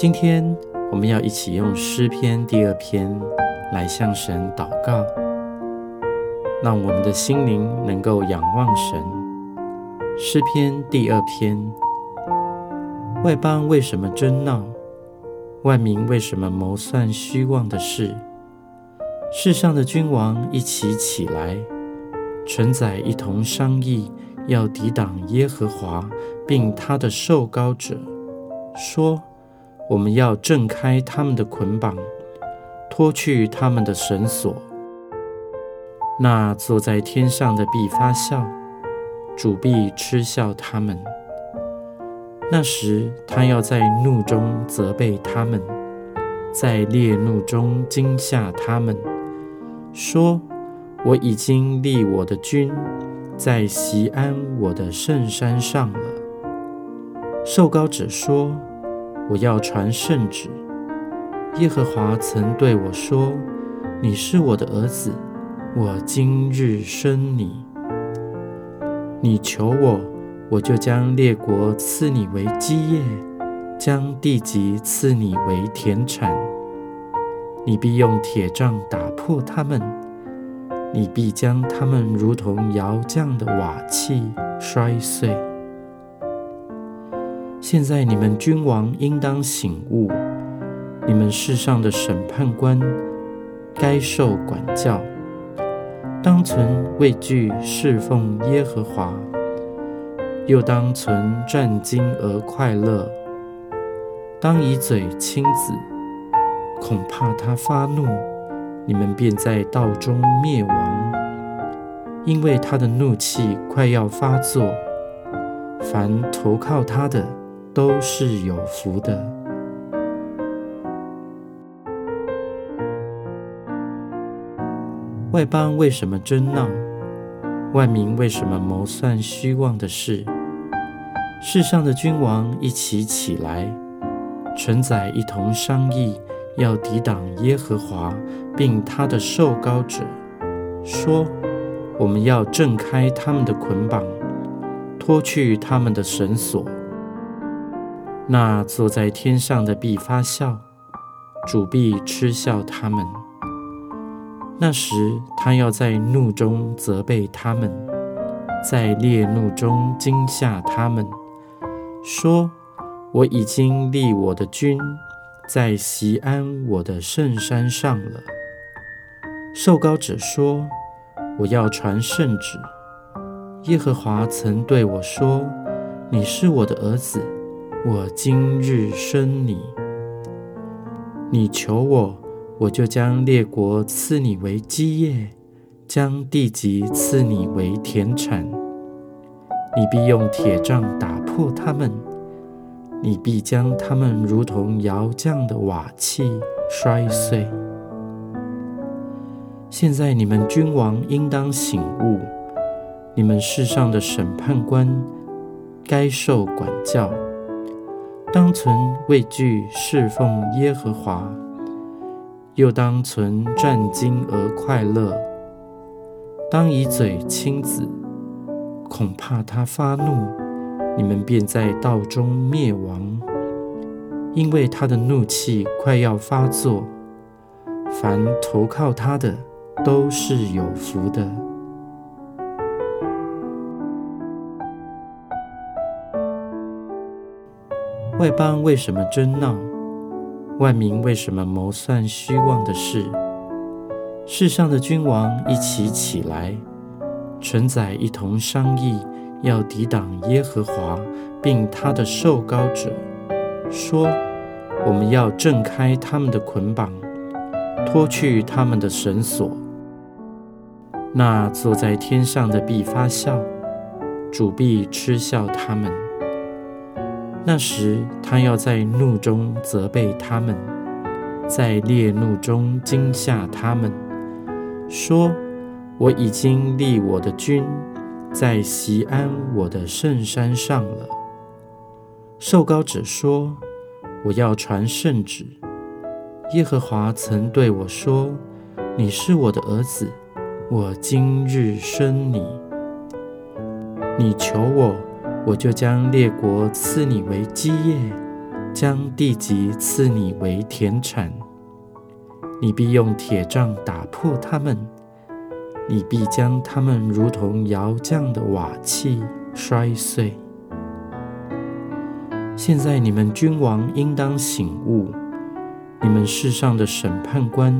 今天我们要一起用诗篇第二篇来向神祷告，让我们的心灵能够仰望神。诗篇第二篇：外邦为什么争闹？万民为什么谋算虚妄的事？世上的君王一起起来，臣宰一同商议，要抵挡耶和华，并他的受膏者，说。我们要挣开他们的捆绑，脱去他们的绳索。那坐在天上的必发笑，主必嗤笑他们。那时他要在怒中责备他们，在烈怒中惊吓他们，说：我已经立我的君在西安我的圣山上了。受高者说。我要传圣旨。耶和华曾对我说：“你是我的儿子，我今日生你。你求我，我就将列国赐你为基业，将地级赐你为田产。你必用铁杖打破他们，你必将他们如同窑匠的瓦器摔碎。”现在你们君王应当醒悟，你们世上的审判官该受管教，当存畏惧侍奉耶和华，又当存战惊而快乐，当以嘴亲子，恐怕他发怒，你们便在道中灭亡，因为他的怒气快要发作，凡投靠他的。都是有福的。外邦为什么争闹？万民为什么谋算虚妄的事？世上的君王一起起来，臣宰一同商议，要抵挡耶和华，并他的受膏者，说：我们要挣开他们的捆绑，脱去他们的绳索。那坐在天上的必发笑，主必嗤笑他们。那时他要在怒中责备他们，在烈怒中惊吓他们，说：我已经立我的君在西安我的圣山上了。受高者说：我要传圣旨。耶和华曾对我说：你是我的儿子。我今日生你，你求我，我就将列国赐你为基业，将地级赐你为田产。你必用铁杖打破他们，你必将他们如同窑匠的瓦器摔碎。现在你们君王应当醒悟，你们世上的审判官该受管教。当存畏惧侍奉耶和华，又当存战惊而快乐。当以嘴亲子，恐怕他发怒，你们便在道中灭亡，因为他的怒气快要发作。凡投靠他的，都是有福的。外邦为什么争闹？万民为什么谋算虚妄的事？世上的君王一起起来，臣宰一同商议，要抵挡耶和华，并他的受膏者，说：我们要挣开他们的捆绑，脱去他们的绳索。那坐在天上的必发笑，主必嗤笑他们。那时，他要在怒中责备他们，在烈怒中惊吓他们，说：“我已经立我的君在西安我的圣山上了。”受高者说：“我要传圣旨。耶和华曾对我说：‘你是我的儿子，我今日生你。你求我。’”我就将列国赐你为基业，将地级赐你为田产。你必用铁杖打破他们，你必将他们如同窑匠的瓦器摔碎。现在你们君王应当醒悟，你们世上的审判官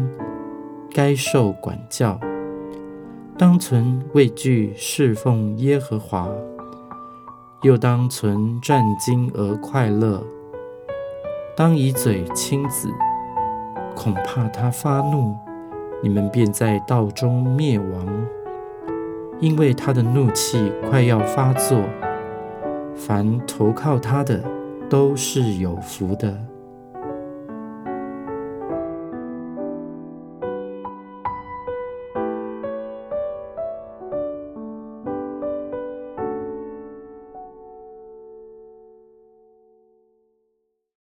该受管教，当存畏惧侍奉耶和华，又当存战惊而快乐，当以嘴亲子。恐怕他发怒，你们便在道中灭亡，因为他的怒气快要发作。凡投靠他的，都是有福的。